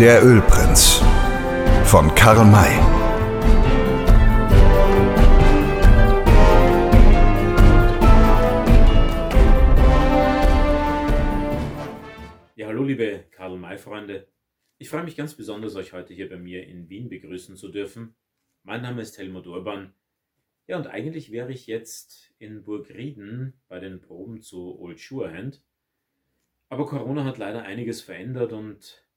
Der Ölprinz von Karl May. Ja, hallo liebe Karl May-Freunde. Ich freue mich ganz besonders, euch heute hier bei mir in Wien begrüßen zu dürfen. Mein Name ist Helmut Urban. Ja, und eigentlich wäre ich jetzt in Burg Rieden bei den Proben zu Old Surehand. Aber Corona hat leider einiges verändert und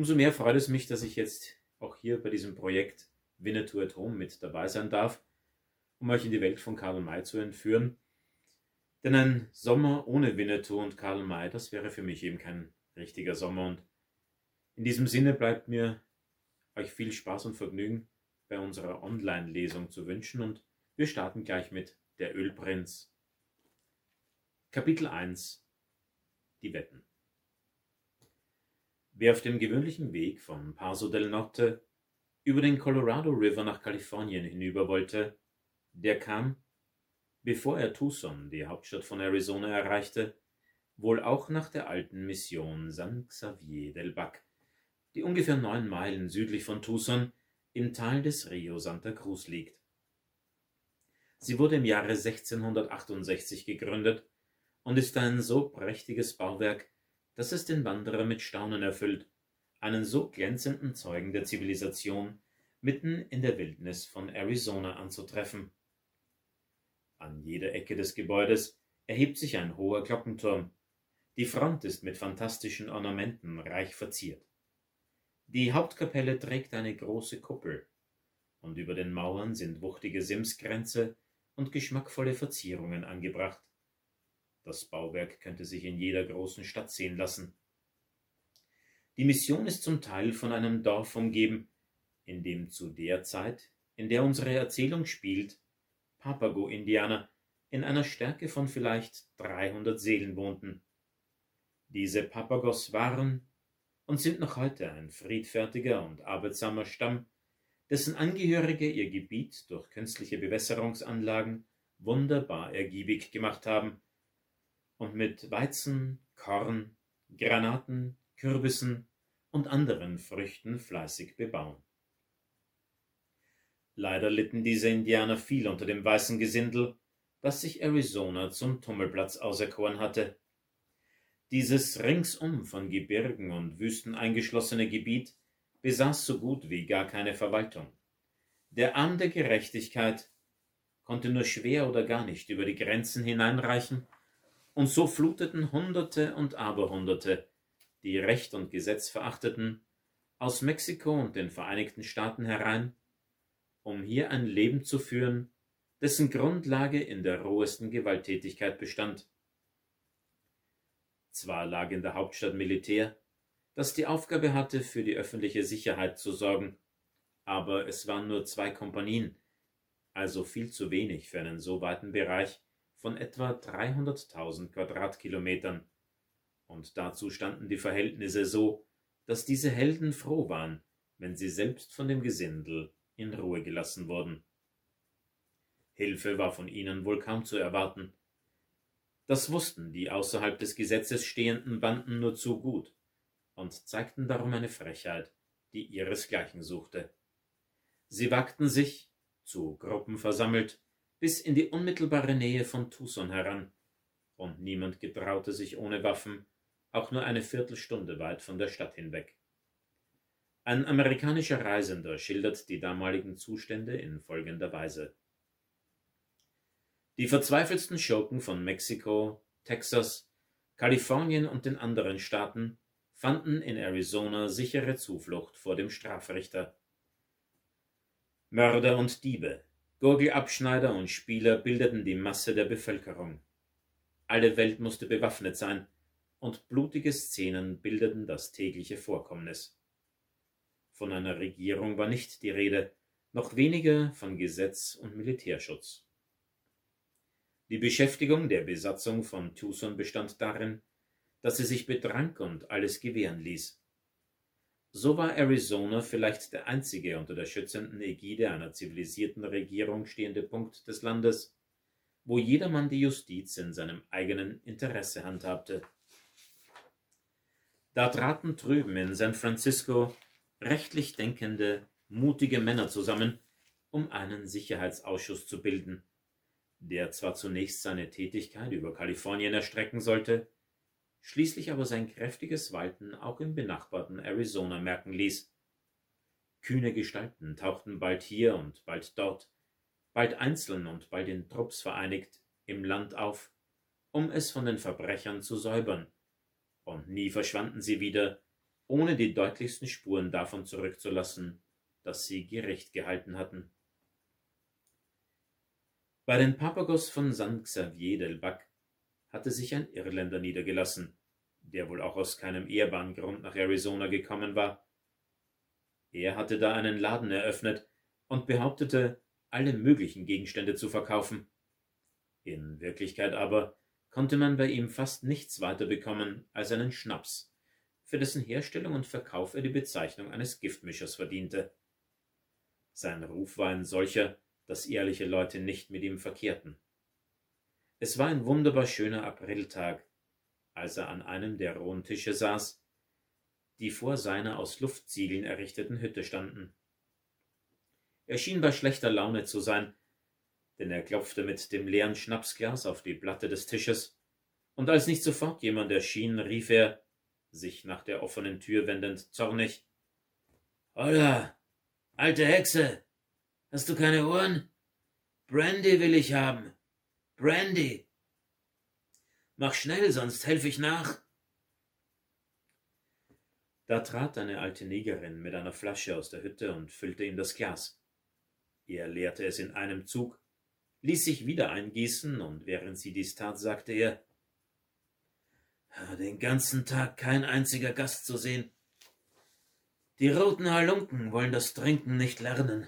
umso mehr freut es mich, dass ich jetzt auch hier bei diesem Projekt Winnetou at Home mit dabei sein darf, um euch in die Welt von Karl May zu entführen. Denn ein Sommer ohne Winnetou und Karl May, das wäre für mich eben kein richtiger Sommer. Und in diesem Sinne bleibt mir euch viel Spaß und Vergnügen bei unserer Online-Lesung zu wünschen und wir starten gleich mit Der Ölprinz. Kapitel 1 Die Wetten Wer auf dem gewöhnlichen Weg von Paso del Norte über den Colorado River nach Kalifornien hinüber wollte, der kam, bevor er Tucson, die Hauptstadt von Arizona, erreichte, wohl auch nach der alten Mission San Xavier del Bac, die ungefähr neun Meilen südlich von Tucson im Tal des Rio Santa Cruz liegt. Sie wurde im Jahre 1668 gegründet und ist ein so prächtiges Bauwerk, dass es den Wanderer mit Staunen erfüllt, einen so glänzenden Zeugen der Zivilisation mitten in der Wildnis von Arizona anzutreffen. An jeder Ecke des Gebäudes erhebt sich ein hoher Glockenturm. Die Front ist mit fantastischen Ornamenten reich verziert. Die Hauptkapelle trägt eine große Kuppel, und über den Mauern sind wuchtige Simskränze und geschmackvolle Verzierungen angebracht. Das Bauwerk könnte sich in jeder großen Stadt sehen lassen. Die Mission ist zum Teil von einem Dorf umgeben, in dem zu der Zeit, in der unsere Erzählung spielt, Papago-Indianer in einer Stärke von vielleicht 300 Seelen wohnten. Diese Papagos waren und sind noch heute ein friedfertiger und arbeitsamer Stamm, dessen Angehörige ihr Gebiet durch künstliche Bewässerungsanlagen wunderbar ergiebig gemacht haben und mit Weizen, Korn, Granaten, Kürbissen und anderen Früchten fleißig bebauen. Leider litten diese Indianer viel unter dem weißen Gesindel, das sich Arizona zum Tummelplatz auserkoren hatte. Dieses ringsum von Gebirgen und Wüsten eingeschlossene Gebiet besaß so gut wie gar keine Verwaltung. Der Arm der Gerechtigkeit konnte nur schwer oder gar nicht über die Grenzen hineinreichen, und so fluteten Hunderte und Aberhunderte, die Recht und Gesetz verachteten, aus Mexiko und den Vereinigten Staaten herein, um hier ein Leben zu führen, dessen Grundlage in der rohesten Gewalttätigkeit bestand. Zwar lag in der Hauptstadt Militär, das die Aufgabe hatte, für die öffentliche Sicherheit zu sorgen, aber es waren nur zwei Kompanien, also viel zu wenig für einen so weiten Bereich von etwa 300.000 Quadratkilometern. Und dazu standen die Verhältnisse so, dass diese Helden froh waren, wenn sie selbst von dem Gesindel in Ruhe gelassen wurden. Hilfe war von ihnen wohl kaum zu erwarten. Das wussten die außerhalb des Gesetzes stehenden Banden nur zu gut und zeigten darum eine Frechheit, die ihresgleichen suchte. Sie wagten sich, zu Gruppen versammelt, bis in die unmittelbare Nähe von Tucson heran, und niemand getraute sich ohne Waffen auch nur eine Viertelstunde weit von der Stadt hinweg. Ein amerikanischer Reisender schildert die damaligen Zustände in folgender Weise. Die verzweifelsten Schurken von Mexiko, Texas, Kalifornien und den anderen Staaten fanden in Arizona sichere Zuflucht vor dem Strafrichter. Mörder und Diebe, Gurgelabschneider und Spieler bildeten die Masse der Bevölkerung. Alle Welt musste bewaffnet sein, und blutige Szenen bildeten das tägliche Vorkommnis. Von einer Regierung war nicht die Rede, noch weniger von Gesetz und Militärschutz. Die Beschäftigung der Besatzung von Tucson bestand darin, dass sie sich betrank und alles gewähren ließ. So war Arizona vielleicht der einzige unter der schützenden Ägide einer zivilisierten Regierung stehende Punkt des Landes, wo jedermann die Justiz in seinem eigenen Interesse handhabte. Da traten drüben in San Francisco rechtlich denkende, mutige Männer zusammen, um einen Sicherheitsausschuss zu bilden, der zwar zunächst seine Tätigkeit über Kalifornien erstrecken sollte, schließlich aber sein kräftiges Walten auch im benachbarten Arizona merken ließ. Kühne Gestalten tauchten bald hier und bald dort, bald einzeln und bald in Trupps vereinigt, im Land auf, um es von den Verbrechern zu säubern, und nie verschwanden sie wieder, ohne die deutlichsten Spuren davon zurückzulassen, dass sie Gericht gehalten hatten. Bei den Papagos von San Xavier del Bac hatte sich ein Irländer niedergelassen, der wohl auch aus keinem ehrbaren Grund nach Arizona gekommen war. Er hatte da einen Laden eröffnet und behauptete, alle möglichen Gegenstände zu verkaufen. In Wirklichkeit aber konnte man bei ihm fast nichts weiter bekommen als einen Schnaps, für dessen Herstellung und Verkauf er die Bezeichnung eines Giftmischers verdiente. Sein Ruf war ein solcher, dass ehrliche Leute nicht mit ihm verkehrten. Es war ein wunderbar schöner Apriltag, als er an einem der rohen Tische saß, die vor seiner aus Luftziegeln errichteten Hütte standen. Er schien bei schlechter Laune zu sein, denn er klopfte mit dem leeren Schnapsglas auf die Platte des Tisches, und als nicht sofort jemand erschien, rief er, sich nach der offenen Tür wendend, zornig Holla, alte Hexe, hast du keine Ohren? Brandy will ich haben. Brandy. Mach schnell, sonst helfe ich nach. Da trat eine alte Negerin mit einer Flasche aus der Hütte und füllte ihm das Glas. Er leerte es in einem Zug, ließ sich wieder eingießen, und während sie dies tat, sagte er Den ganzen Tag kein einziger Gast zu sehen. Die roten Halunken wollen das Trinken nicht lernen.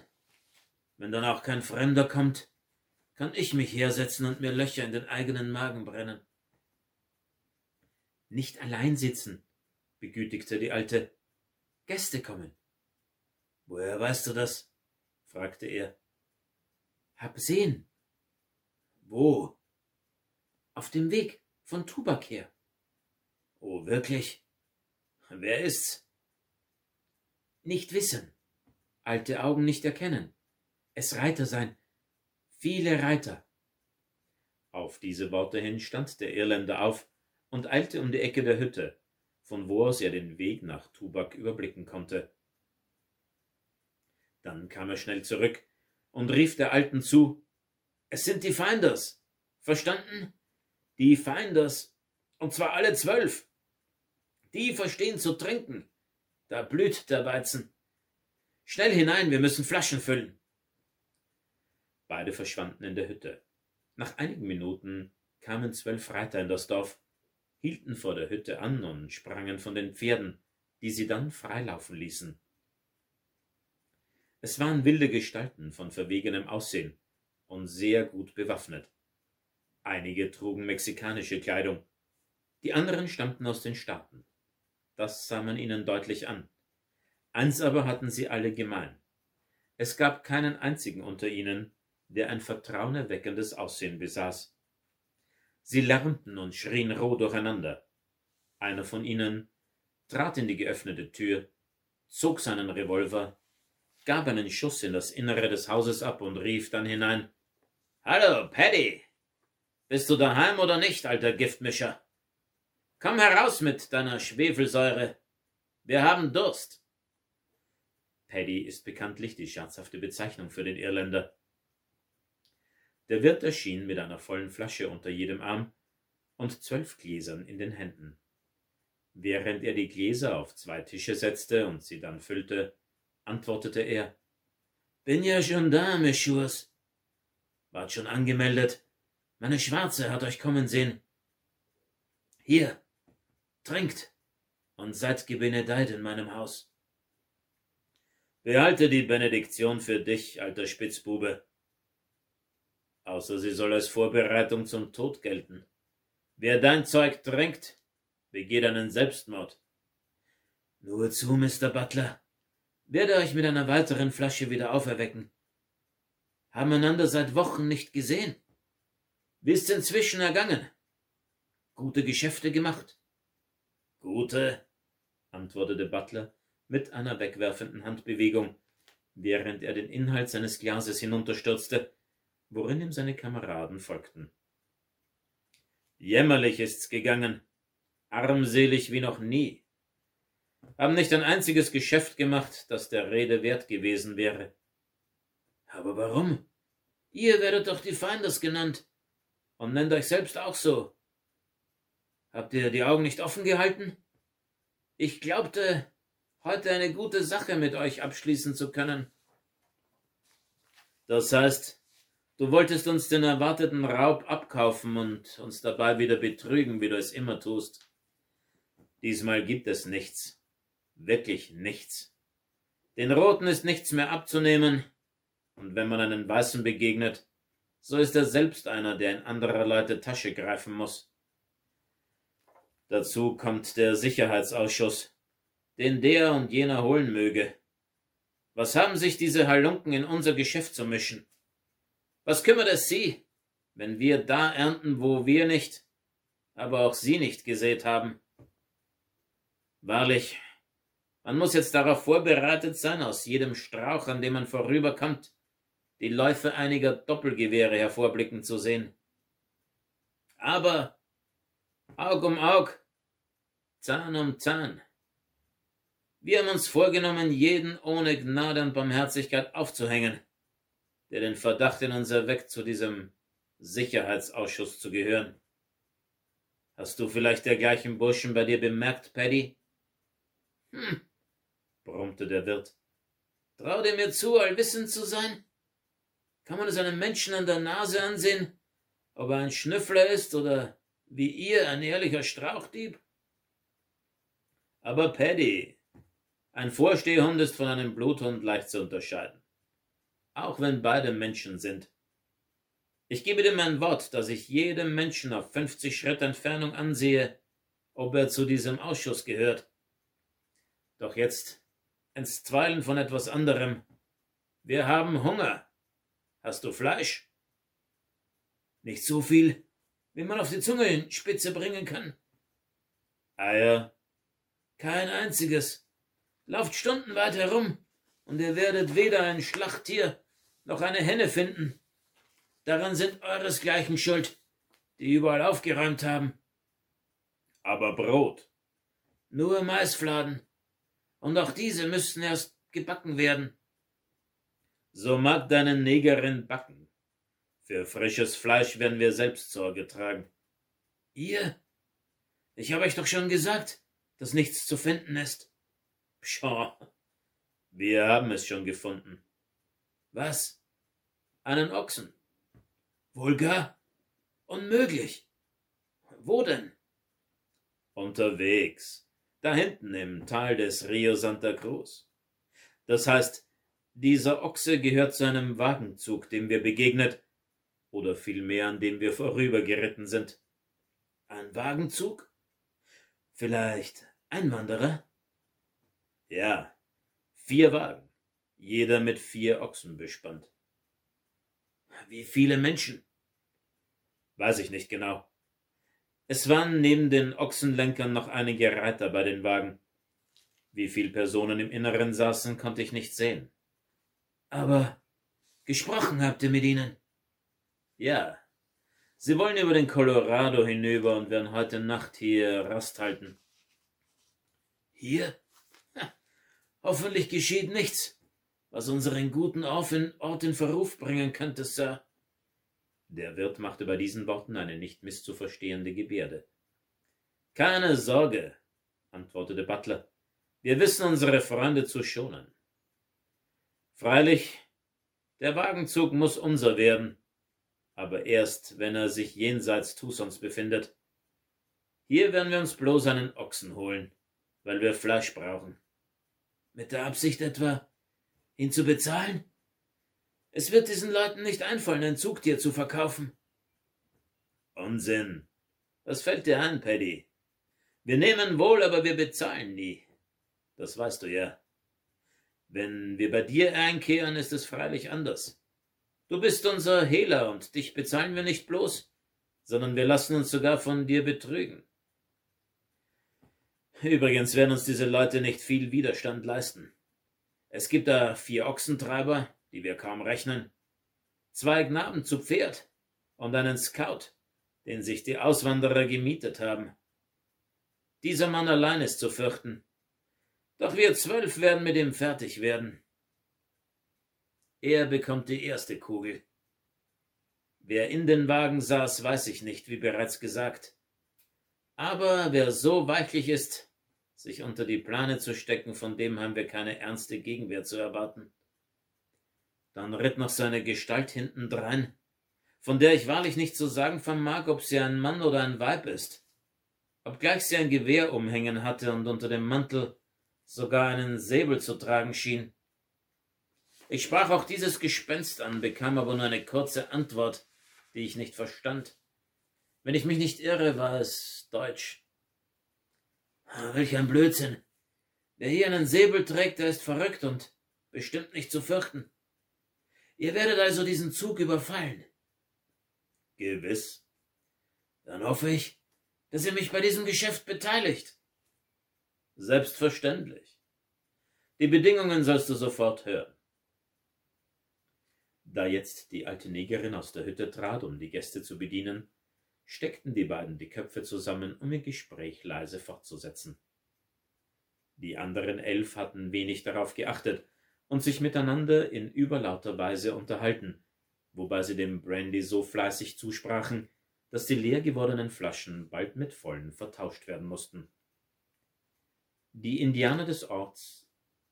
Wenn dann auch kein Fremder kommt, kann ich mich hersetzen und mir Löcher in den eigenen Magen brennen. Nicht allein sitzen, begütigte die Alte. Gäste kommen. Woher weißt du das? fragte er. Hab sehen, wo? Auf dem Weg von Tubak her. Oh, wirklich? Wer ist's? Nicht wissen. Alte Augen nicht erkennen. Es Reiter sein. Viele Reiter. Auf diese Worte hin stand der Irländer auf und eilte um die Ecke der Hütte, von wo aus er den Weg nach Tubak überblicken konnte. Dann kam er schnell zurück und rief der Alten zu, es sind die Feinders. Verstanden? Die Feinders. Und zwar alle zwölf. Die verstehen zu trinken. Da blüht der Weizen. Schnell hinein, wir müssen Flaschen füllen. Beide verschwanden in der Hütte. Nach einigen Minuten kamen zwölf Reiter in das Dorf, hielten vor der Hütte an und sprangen von den Pferden, die sie dann freilaufen ließen. Es waren wilde Gestalten von verwegenem Aussehen, und sehr gut bewaffnet. Einige trugen mexikanische Kleidung, die anderen stammten aus den Staaten. Das sah man ihnen deutlich an. Eins aber hatten sie alle gemein. Es gab keinen einzigen unter ihnen, der ein vertrauenerweckendes Aussehen besaß. Sie lärmten und schrien roh durcheinander. Einer von ihnen trat in die geöffnete Tür, zog seinen Revolver, gab einen Schuss in das Innere des Hauses ab und rief dann hinein Hallo, Paddy. Bist du daheim oder nicht, alter Giftmischer? Komm heraus mit deiner Schwefelsäure. Wir haben Durst. Paddy ist bekanntlich die scherzhafte Bezeichnung für den Irländer. Der Wirt erschien mit einer vollen Flasche unter jedem Arm und zwölf Gläsern in den Händen. Während er die Gläser auf zwei Tische setzte und sie dann füllte, antwortete er Bin ja schon da, Meschurs. Wart schon angemeldet. Meine Schwarze hat euch kommen sehen. Hier, trinkt und seid gebenedeit in meinem Haus. Behalte die Benediktion für dich, alter Spitzbube. Außer sie soll als Vorbereitung zum Tod gelten. Wer dein Zeug trinkt, begeht einen Selbstmord. Nur zu, Mr. Butler. Werde euch mit einer weiteren Flasche wieder auferwecken haben einander seit Wochen nicht gesehen. Wie ist's inzwischen ergangen? Gute Geschäfte gemacht? Gute? antwortete Butler mit einer wegwerfenden Handbewegung, während er den Inhalt seines Glases hinunterstürzte, worin ihm seine Kameraden folgten. Jämmerlich ist's gegangen, armselig wie noch nie. Haben nicht ein einziges Geschäft gemacht, das der Rede wert gewesen wäre. Aber warum? Ihr werdet doch die Feindes genannt und nennt euch selbst auch so. Habt ihr die Augen nicht offen gehalten? Ich glaubte, heute eine gute Sache mit euch abschließen zu können. Das heißt, du wolltest uns den erwarteten Raub abkaufen und uns dabei wieder betrügen, wie du es immer tust. Diesmal gibt es nichts. Wirklich nichts. Den Roten ist nichts mehr abzunehmen, und wenn man einen Weißen begegnet, so ist er selbst einer, der in anderer Leute Tasche greifen muss. Dazu kommt der Sicherheitsausschuss, den der und jener holen möge. Was haben sich diese Halunken in unser Geschäft zu mischen? Was kümmert es sie, wenn wir da ernten, wo wir nicht, aber auch sie nicht gesät haben? Wahrlich, man muss jetzt darauf vorbereitet sein, aus jedem Strauch, an dem man vorüberkommt, die Läufe einiger Doppelgewehre hervorblicken zu sehen. Aber Aug um Aug, Zahn um Zahn. Wir haben uns vorgenommen, jeden ohne Gnade und Barmherzigkeit aufzuhängen, der den Verdacht in uns erweckt, zu diesem Sicherheitsausschuss zu gehören. Hast du vielleicht dergleichen Burschen bei dir bemerkt, Paddy? Hm, brummte der Wirt. Trau dir mir zu, allwissend zu sein? Kann man es einem Menschen an der Nase ansehen, ob er ein Schnüffler ist oder wie ihr ein ehrlicher Strauchdieb? Aber Paddy, ein Vorstehhund ist von einem Bluthund leicht zu unterscheiden, auch wenn beide Menschen sind. Ich gebe dir mein Wort, dass ich jedem Menschen auf 50 Schritt Entfernung ansehe, ob er zu diesem Ausschuss gehört. Doch jetzt einstweilen von etwas anderem. Wir haben Hunger. Hast du Fleisch? Nicht so viel, wie man auf die Zungenspitze bringen kann. Eier? Kein einziges. Lauft stundenweit herum, und ihr werdet weder ein Schlachttier noch eine Henne finden. Daran sind euresgleichen schuld, die überall aufgeräumt haben. Aber Brot. Nur Maisfladen. Und auch diese müssten erst gebacken werden. So mag deine Negerin backen. Für frisches Fleisch werden wir selbst Sorge tragen. Ihr? Ich habe euch doch schon gesagt, dass nichts zu finden ist. Pshaw. Wir haben es schon gefunden. Was? Einen Ochsen? Wohl gar. Unmöglich. Wo denn? Unterwegs. Da hinten im Tal des Rio Santa Cruz. Das heißt, dieser Ochse gehört zu einem Wagenzug, dem wir begegnet, oder vielmehr an dem wir vorübergeritten sind. Ein Wagenzug? Vielleicht Einwanderer? Ja, vier Wagen, jeder mit vier Ochsen bespannt. Wie viele Menschen? Weiß ich nicht genau. Es waren neben den Ochsenlenkern noch einige Reiter bei den Wagen. Wie viele Personen im Inneren saßen, konnte ich nicht sehen. Aber gesprochen habt ihr mit ihnen? Ja. Sie wollen über den Colorado hinüber und werden heute Nacht hier Rast halten. Hier? Hoffentlich geschieht nichts, was unseren guten Ort in Verruf bringen könnte, Sir. Der Wirt machte bei diesen Worten eine nicht misszuverstehende Gebärde. Keine Sorge, antwortete Butler. Wir wissen unsere Freunde zu schonen. Freilich, der Wagenzug muss unser werden, aber erst, wenn er sich jenseits Tusons befindet. Hier werden wir uns bloß einen Ochsen holen, weil wir Fleisch brauchen. Mit der Absicht etwa, ihn zu bezahlen? Es wird diesen Leuten nicht einfallen, ein Zugtier zu verkaufen. Unsinn. Was fällt dir ein, Paddy? Wir nehmen wohl, aber wir bezahlen nie. Das weißt du ja. Wenn wir bei dir einkehren, ist es freilich anders. Du bist unser Hehler und dich bezahlen wir nicht bloß, sondern wir lassen uns sogar von dir betrügen. Übrigens werden uns diese Leute nicht viel Widerstand leisten. Es gibt da vier Ochsentreiber, die wir kaum rechnen, zwei Knaben zu Pferd und einen Scout, den sich die Auswanderer gemietet haben. Dieser Mann allein ist zu fürchten. Doch wir zwölf werden mit ihm fertig werden. Er bekommt die erste Kugel. Wer in den Wagen saß, weiß ich nicht, wie bereits gesagt. Aber wer so weichlich ist, sich unter die Plane zu stecken, von dem haben wir keine ernste Gegenwehr zu erwarten. Dann ritt noch seine Gestalt hintendrein, von der ich wahrlich nicht zu sagen vermag, ob sie ein Mann oder ein Weib ist, obgleich sie ein Gewehr umhängen hatte und unter dem Mantel sogar einen Säbel zu tragen schien. Ich sprach auch dieses Gespenst an, bekam aber nur eine kurze Antwort, die ich nicht verstand. Wenn ich mich nicht irre, war es Deutsch. Welch ein Blödsinn. Wer hier einen Säbel trägt, der ist verrückt und bestimmt nicht zu fürchten. Ihr werdet also diesen Zug überfallen. Gewiss. Dann hoffe ich, dass ihr mich bei diesem Geschäft beteiligt. Selbstverständlich. Die Bedingungen sollst du sofort hören. Da jetzt die alte Negerin aus der Hütte trat, um die Gäste zu bedienen, steckten die beiden die Köpfe zusammen, um ihr Gespräch leise fortzusetzen. Die anderen elf hatten wenig darauf geachtet und sich miteinander in überlauter Weise unterhalten, wobei sie dem Brandy so fleißig zusprachen, dass die leer gewordenen Flaschen bald mit vollen vertauscht werden mussten. Die Indianer des Orts,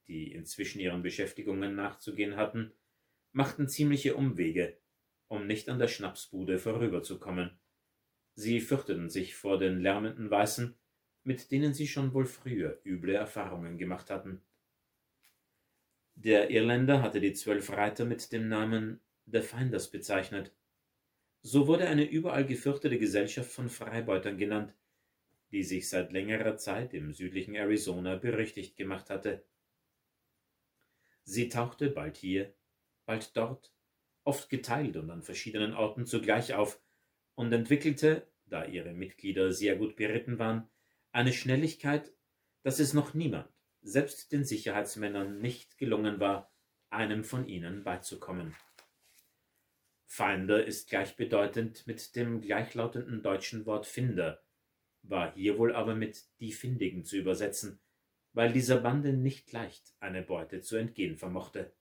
die inzwischen ihren Beschäftigungen nachzugehen hatten, machten ziemliche Umwege, um nicht an der Schnapsbude vorüberzukommen. Sie fürchteten sich vor den lärmenden Weißen, mit denen sie schon wohl früher üble Erfahrungen gemacht hatten. Der Irländer hatte die zwölf Reiter mit dem Namen The Finders bezeichnet. So wurde eine überall gefürchtete Gesellschaft von Freibeutern genannt, die sich seit längerer Zeit im südlichen Arizona berüchtigt gemacht hatte. Sie tauchte bald hier, bald dort, oft geteilt und an verschiedenen Orten zugleich auf und entwickelte, da ihre Mitglieder sehr gut beritten waren, eine Schnelligkeit, dass es noch niemand, selbst den Sicherheitsmännern, nicht gelungen war, einem von ihnen beizukommen. Finder ist gleichbedeutend mit dem gleichlautenden deutschen Wort Finder, war hier wohl aber mit die Findigen zu übersetzen, weil dieser Bande nicht leicht eine Beute zu entgehen vermochte.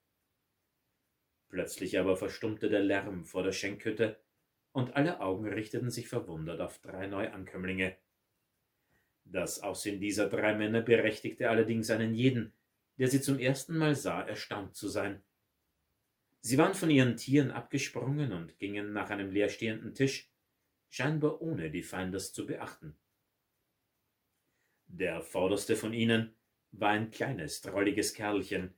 Plötzlich aber verstummte der Lärm vor der Schenkhütte, und alle Augen richteten sich verwundert auf drei Neuankömmlinge. Das Aussehen dieser drei Männer berechtigte allerdings einen jeden, der sie zum ersten Mal sah, erstaunt zu sein. Sie waren von ihren Tieren abgesprungen und gingen nach einem leerstehenden Tisch, scheinbar ohne die Feinders zu beachten. Der vorderste von ihnen war ein kleines, drolliges Kerlchen.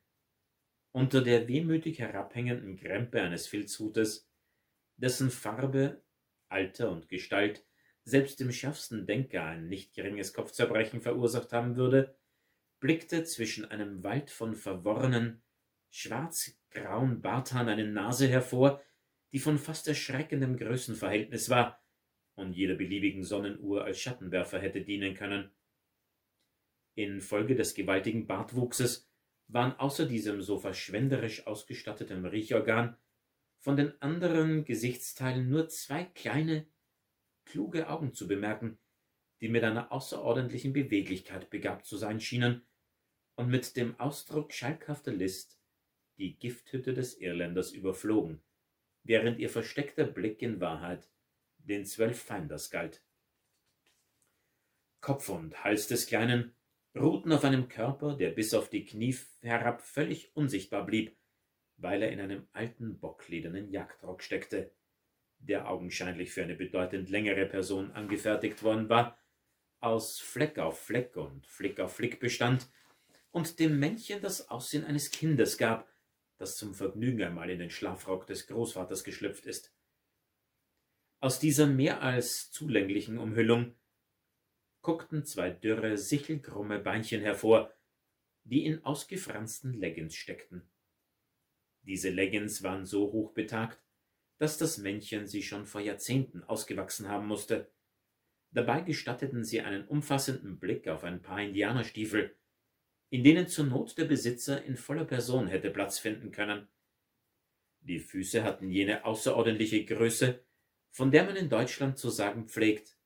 Unter der wehmütig herabhängenden Krempe eines Filzhutes, dessen Farbe, Alter und Gestalt selbst dem schärfsten Denker ein nicht geringes Kopfzerbrechen verursacht haben würde, blickte zwischen einem Wald von verworrenen, schwarzgrauen Barthahn eine Nase hervor, die von fast erschreckendem Größenverhältnis war und jeder beliebigen Sonnenuhr als Schattenwerfer hätte dienen können. Infolge des gewaltigen Bartwuchses waren außer diesem so verschwenderisch ausgestatteten Riechorgan von den anderen Gesichtsteilen nur zwei kleine, kluge Augen zu bemerken, die mit einer außerordentlichen Beweglichkeit begabt zu sein schienen und mit dem Ausdruck schalkhafter List die Gifthütte des Irländers überflogen, während ihr versteckter Blick in Wahrheit den zwölf Feinders galt. Kopf und Hals des Kleinen ruhten auf einem Körper, der bis auf die Knie herab völlig unsichtbar blieb, weil er in einem alten bockledernen Jagdrock steckte, der augenscheinlich für eine bedeutend längere Person angefertigt worden war, aus Fleck auf Fleck und Flick auf Flick bestand und dem Männchen das Aussehen eines Kindes gab, das zum Vergnügen einmal in den Schlafrock des Großvaters geschlüpft ist. Aus dieser mehr als zulänglichen Umhüllung guckten zwei dürre, sichelkrumme Beinchen hervor, die in ausgefransten Leggins steckten. Diese Leggins waren so hochbetagt, dass das Männchen sie schon vor Jahrzehnten ausgewachsen haben musste. Dabei gestatteten sie einen umfassenden Blick auf ein paar Indianerstiefel, in denen zur Not der Besitzer in voller Person hätte Platz finden können. Die Füße hatten jene außerordentliche Größe, von der man in Deutschland zu sagen pflegt,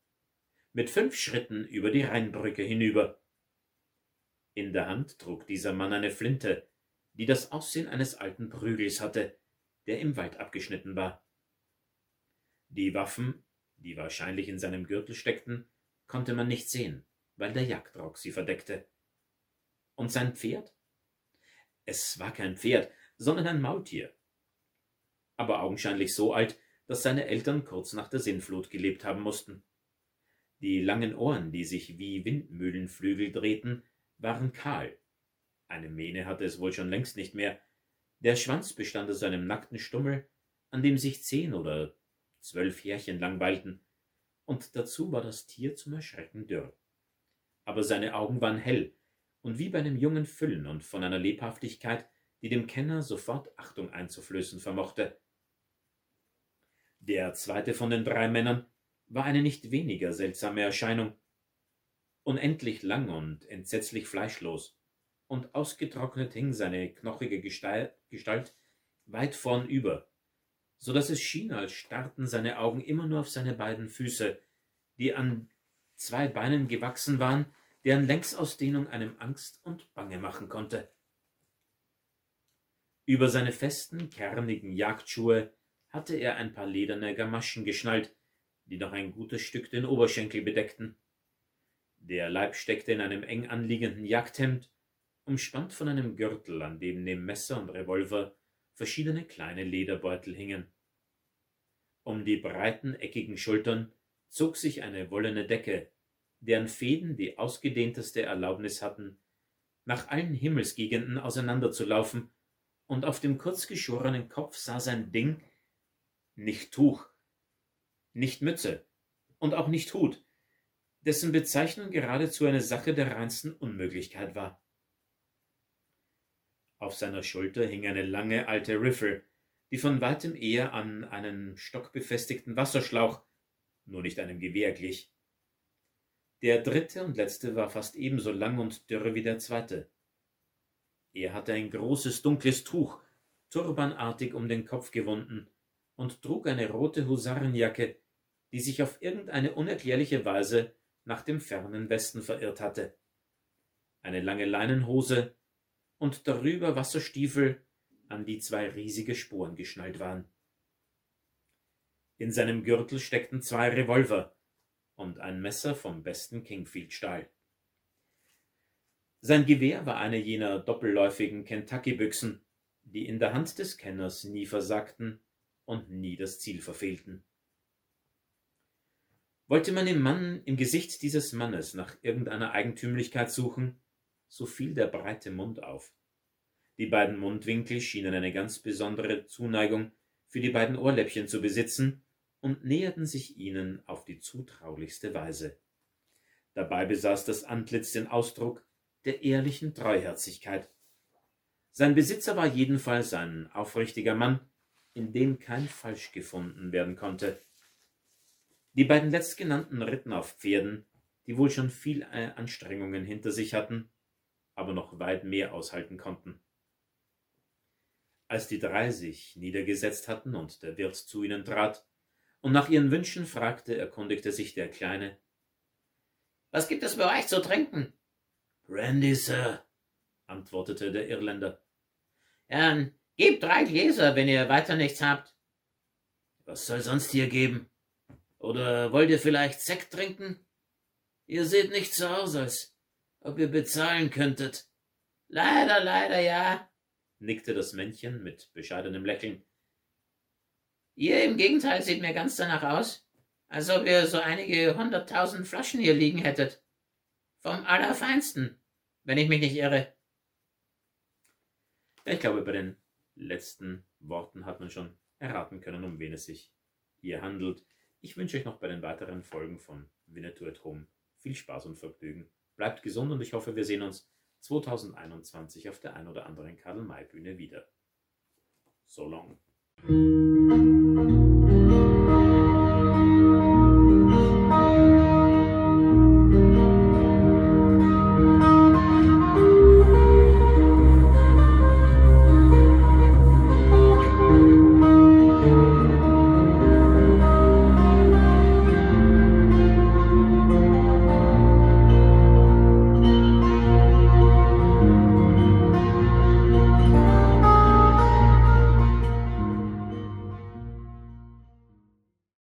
mit fünf Schritten über die Rheinbrücke hinüber. In der Hand trug dieser Mann eine Flinte, die das Aussehen eines alten Prügels hatte, der im Wald abgeschnitten war. Die Waffen, die wahrscheinlich in seinem Gürtel steckten, konnte man nicht sehen, weil der Jagdrock sie verdeckte. Und sein Pferd? Es war kein Pferd, sondern ein Maultier. Aber augenscheinlich so alt, dass seine Eltern kurz nach der Sintflut gelebt haben mussten. Die langen Ohren, die sich wie Windmühlenflügel drehten, waren kahl. Eine Mähne hatte es wohl schon längst nicht mehr. Der Schwanz bestand aus einem nackten Stummel, an dem sich zehn oder zwölf Härchen langweilten, und dazu war das Tier zum Erschrecken dürr. Aber seine Augen waren hell und wie bei einem jungen Füllen und von einer Lebhaftigkeit, die dem Kenner sofort Achtung einzuflößen vermochte. Der zweite von den drei Männern war eine nicht weniger seltsame Erscheinung, unendlich lang und entsetzlich fleischlos, und ausgetrocknet hing seine knochige Gestalt weit vornüber, so dass es schien, als starrten seine Augen immer nur auf seine beiden Füße, die an zwei Beinen gewachsen waren, deren Längsausdehnung einem Angst und Bange machen konnte. Über seine festen, kernigen Jagdschuhe hatte er ein paar lederne Gamaschen geschnallt, die noch ein gutes Stück den Oberschenkel bedeckten. Der Leib steckte in einem eng anliegenden Jagdhemd, umspannt von einem Gürtel, an dem neben Messer und Revolver verschiedene kleine Lederbeutel hingen. Um die breiten, eckigen Schultern zog sich eine wollene Decke, deren Fäden die ausgedehnteste Erlaubnis hatten, nach allen Himmelsgegenden auseinanderzulaufen, und auf dem kurzgeschorenen Kopf saß ein Ding, nicht Tuch, nicht Mütze und auch nicht Hut, dessen Bezeichnung geradezu eine Sache der reinsten Unmöglichkeit war. Auf seiner Schulter hing eine lange alte Riffel, die von weitem eher an einen stockbefestigten Wasserschlauch, nur nicht einem Gewehr glich. Der dritte und letzte war fast ebenso lang und dürre wie der zweite. Er hatte ein großes dunkles Tuch, turbanartig um den Kopf gewunden, und trug eine rote Husarenjacke, die sich auf irgendeine unerklärliche Weise nach dem fernen Westen verirrt hatte. Eine lange Leinenhose und darüber Wasserstiefel, an die zwei riesige Sporen geschnallt waren. In seinem Gürtel steckten zwei Revolver und ein Messer vom besten Kingfield-Stahl. Sein Gewehr war eine jener doppelläufigen Kentucky-Büchsen, die in der Hand des Kenners nie versagten und nie das Ziel verfehlten. Wollte man im Mann, im Gesicht dieses Mannes nach irgendeiner Eigentümlichkeit suchen, so fiel der breite Mund auf. Die beiden Mundwinkel schienen eine ganz besondere Zuneigung für die beiden Ohrläppchen zu besitzen und näherten sich ihnen auf die zutraulichste Weise. Dabei besaß das Antlitz den Ausdruck der ehrlichen Treuherzigkeit. Sein Besitzer war jedenfalls ein aufrichtiger Mann, in dem kein Falsch gefunden werden konnte. Die beiden letztgenannten ritten auf Pferden, die wohl schon viel äh, Anstrengungen hinter sich hatten, aber noch weit mehr aushalten konnten. Als die drei sich niedergesetzt hatten und der Wirt zu ihnen trat und nach ihren Wünschen fragte, erkundigte sich der Kleine. Was gibt es bei euch zu trinken? Brandy, Sir, antwortete der Irländer. Ja, gebt drei Gläser, wenn ihr weiter nichts habt. Was soll sonst hier geben? Oder wollt ihr vielleicht Sekt trinken? Ihr seht nicht so aus, als ob ihr bezahlen könntet. Leider, leider, ja, nickte das Männchen mit bescheidenem Lächeln. Ihr im Gegenteil seht mir ganz danach aus, als ob ihr so einige hunderttausend Flaschen hier liegen hättet. Vom Allerfeinsten, wenn ich mich nicht irre. Ich glaube, bei den letzten Worten hat man schon erraten können, um wen es sich hier handelt. Ich wünsche euch noch bei den weiteren Folgen von Winnetou at Home viel Spaß und Vergnügen. Bleibt gesund und ich hoffe, wir sehen uns 2021 auf der ein oder anderen Karl-May-Bühne wieder. So long.